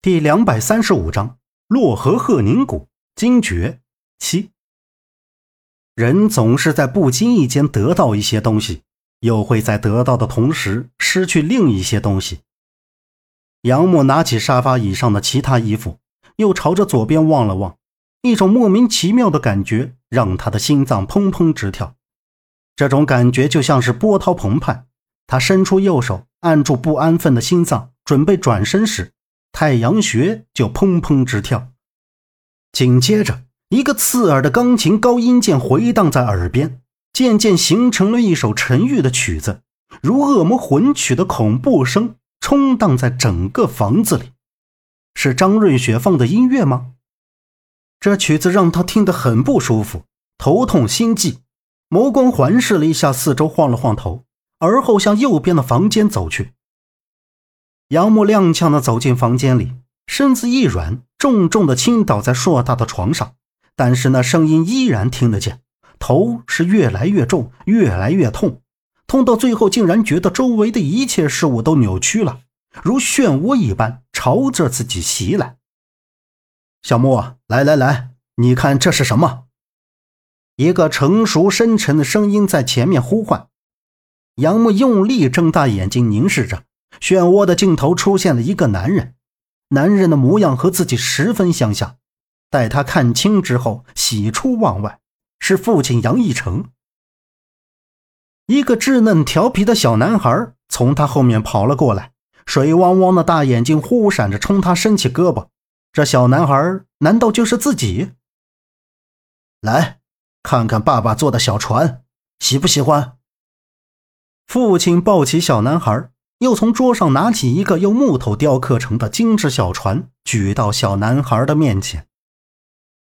第两百三十五章洛河鹤宁谷惊觉七。人总是在不经意间得到一些东西，又会在得到的同时失去另一些东西。杨木拿起沙发椅上的其他衣服，又朝着左边望了望，一种莫名其妙的感觉让他的心脏砰砰直跳。这种感觉就像是波涛澎湃。他伸出右手按住不安分的心脏，准备转身时。太阳穴就砰砰直跳，紧接着，一个刺耳的钢琴高音键回荡在耳边，渐渐形成了一首沉郁的曲子，如恶魔魂曲的恐怖声冲荡在整个房子里。是张瑞雪放的音乐吗？这曲子让他听得很不舒服，头痛心悸，眸光环视了一下四周，晃了晃头，而后向右边的房间走去。杨木踉跄地走进房间里，身子一软，重重地倾倒在硕大的床上。但是那声音依然听得见，头是越来越重，越来越痛，痛到最后竟然觉得周围的一切事物都扭曲了，如漩涡一般朝着自己袭来。小木，来来来，你看这是什么？一个成熟深沉的声音在前面呼唤。杨木用力睁大眼睛凝视着。漩涡的尽头出现了一个男人，男人的模样和自己十分相像。待他看清之后，喜出望外，是父亲杨义成。一个稚嫩调皮的小男孩从他后面跑了过来，水汪汪的大眼睛忽闪着冲他伸起胳膊。这小男孩难道就是自己？来看看爸爸做的小船，喜不喜欢？父亲抱起小男孩。又从桌上拿起一个用木头雕刻成的精致小船，举到小男孩的面前。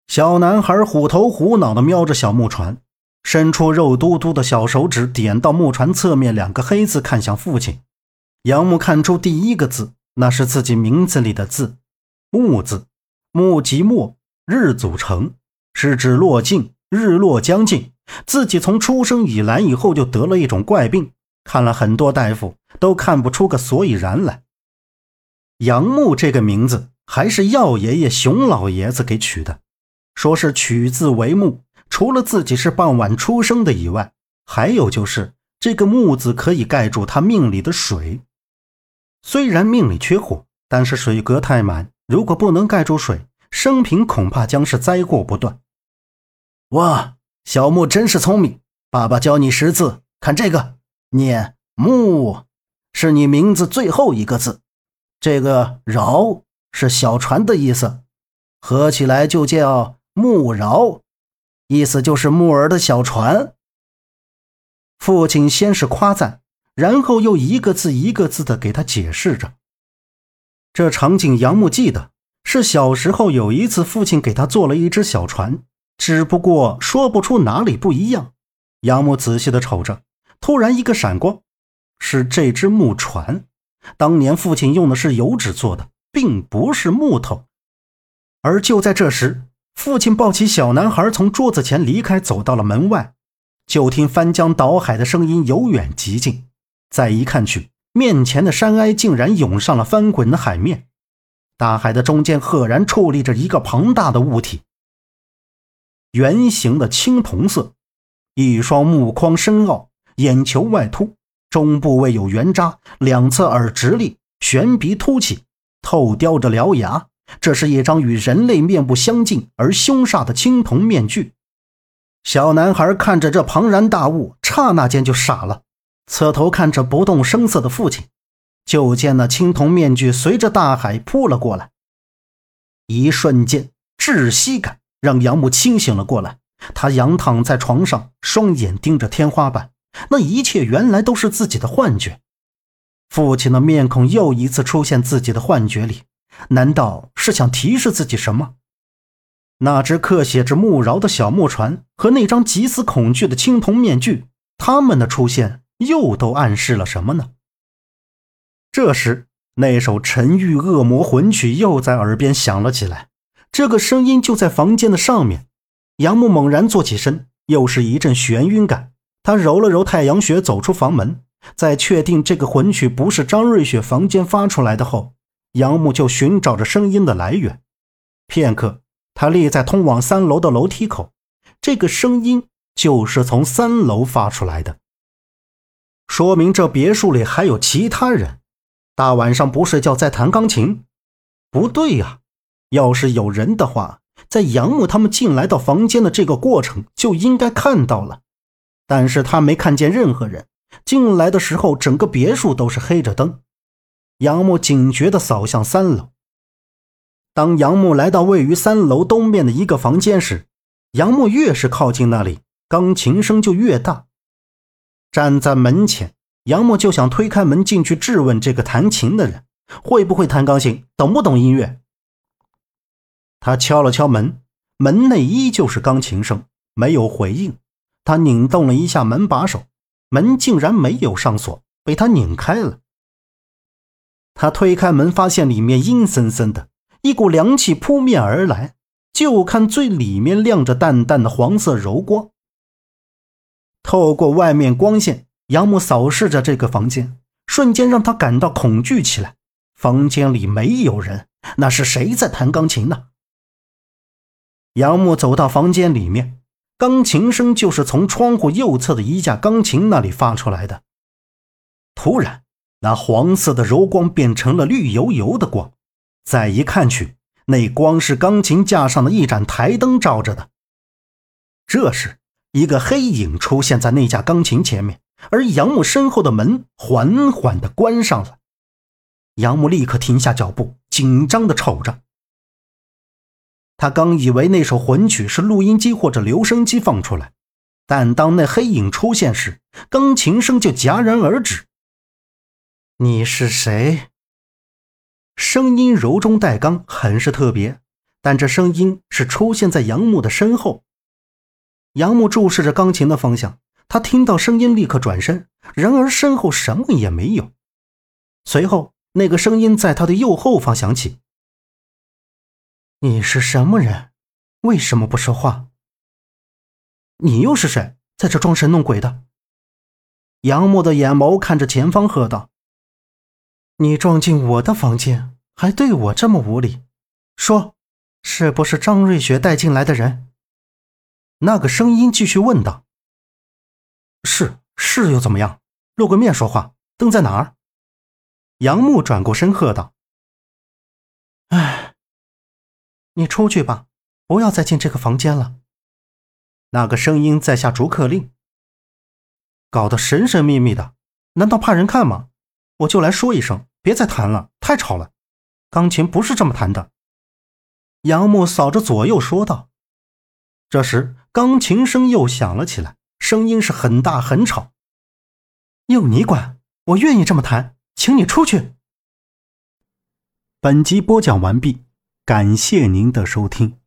小男孩虎头虎脑地瞄着小木船，伸出肉嘟嘟的小手指点到木船侧面两个黑字，看向父亲。杨木看出第一个字，那是自己名字里的字“木”字，木即墨，日组成，是指落尽，日落将近。自己从出生以来以后就得了一种怪病。看了很多大夫，都看不出个所以然来。杨木这个名字还是药爷爷熊老爷子给取的，说是取字为木。除了自己是傍晚出生的以外，还有就是这个木字可以盖住他命里的水。虽然命里缺火，但是水格太满，如果不能盖住水，生平恐怕将是灾祸不断。哇，小木真是聪明！爸爸教你识字，看这个。念木，是你名字最后一个字。这个饶是小船的意思，合起来就叫木饶，意思就是木儿的小船。父亲先是夸赞，然后又一个字一个字的给他解释着。这场景杨木记得是小时候有一次，父亲给他做了一只小船，只不过说不出哪里不一样。杨木仔细的瞅着。突然一个闪光，是这只木船。当年父亲用的是油纸做的，并不是木头。而就在这时，父亲抱起小男孩从桌子前离开，走到了门外。就听翻江倒海的声音由远及近，再一看去，面前的山崖竟然涌上了翻滚的海面。大海的中间赫然矗立着一个庞大的物体，圆形的青铜色，一双目眶深奥。眼球外凸，中部位有圆渣，两侧耳直立，悬鼻凸起，透雕着獠牙。这是一张与人类面部相近而凶煞的青铜面具。小男孩看着这庞然大物，刹那间就傻了，侧头看着不动声色的父亲，就见那青铜面具随着大海扑了过来。一瞬间，窒息感让杨母清醒了过来。他仰躺在床上，双眼盯着天花板。那一切原来都是自己的幻觉，父亲的面孔又一次出现自己的幻觉里，难道是想提示自己什么？那只刻写着“木饶”的小木船和那张极似恐惧的青铜面具，他们的出现又都暗示了什么呢？这时，那首沉郁恶魔魂曲又在耳边响了起来，这个声音就在房间的上面。杨木猛然坐起身，又是一阵眩晕感。他揉了揉太阳穴，走出房门。在确定这个魂曲不是张瑞雪房间发出来的后，杨木就寻找着声音的来源。片刻，他立在通往三楼的楼梯口，这个声音就是从三楼发出来的，说明这别墅里还有其他人。大晚上不睡觉在弹钢琴，不对呀！要是有人的话，在杨木他们进来到房间的这个过程就应该看到了，但是他没看见任何人。进来的时候，整个别墅都是黑着灯。杨木警觉地扫向三楼。当杨木来到位于三楼东面的一个房间时，杨木越是靠近那里，钢琴声就越大。站在门前，杨木就想推开门进去质问这个弹琴的人，会不会弹钢琴，懂不懂音乐。他敲了敲门，门内依旧是钢琴声，没有回应。他拧动了一下门把手。门竟然没有上锁，被他拧开了。他推开门，发现里面阴森森的，一股凉气扑面而来。就看最里面亮着淡淡的黄色柔光。透过外面光线，杨木扫视着这个房间，瞬间让他感到恐惧起来。房间里没有人，那是谁在弹钢琴呢？杨木走到房间里面。钢琴声就是从窗户右侧的一架钢琴那里发出来的。突然，那黄色的柔光变成了绿油油的光，再一看去，那光是钢琴架上的一盏台灯照着的。这时，一个黑影出现在那架钢琴前面，而杨木身后的门缓缓地关上了。杨木立刻停下脚步，紧张地瞅着。他刚以为那首魂曲是录音机或者留声机放出来，但当那黑影出现时，钢琴声就戛然而止。你是谁？声音柔中带刚，很是特别。但这声音是出现在杨木的身后。杨木注视着钢琴的方向，他听到声音立刻转身，然而身后什么也没有。随后，那个声音在他的右后方响起。你是什么人？为什么不说话？你又是谁，在这装神弄鬼的？杨木的眼眸看着前方，喝道：“你撞进我的房间，还对我这么无礼？说，是不是张瑞雪带进来的人？”那个声音继续问道：“是是，又怎么样？露个面说话，灯在哪儿？”杨木转过身，喝道：“哎。”你出去吧，不要再进这个房间了。那个声音在下逐客令，搞得神神秘秘的，难道怕人看吗？我就来说一声，别再弹了，太吵了。钢琴不是这么弹的。杨木扫着左右说道。这时，钢琴声又响了起来，声音是很大很吵。用你管，我愿意这么弹，请你出去。本集播讲完毕。感谢您的收听。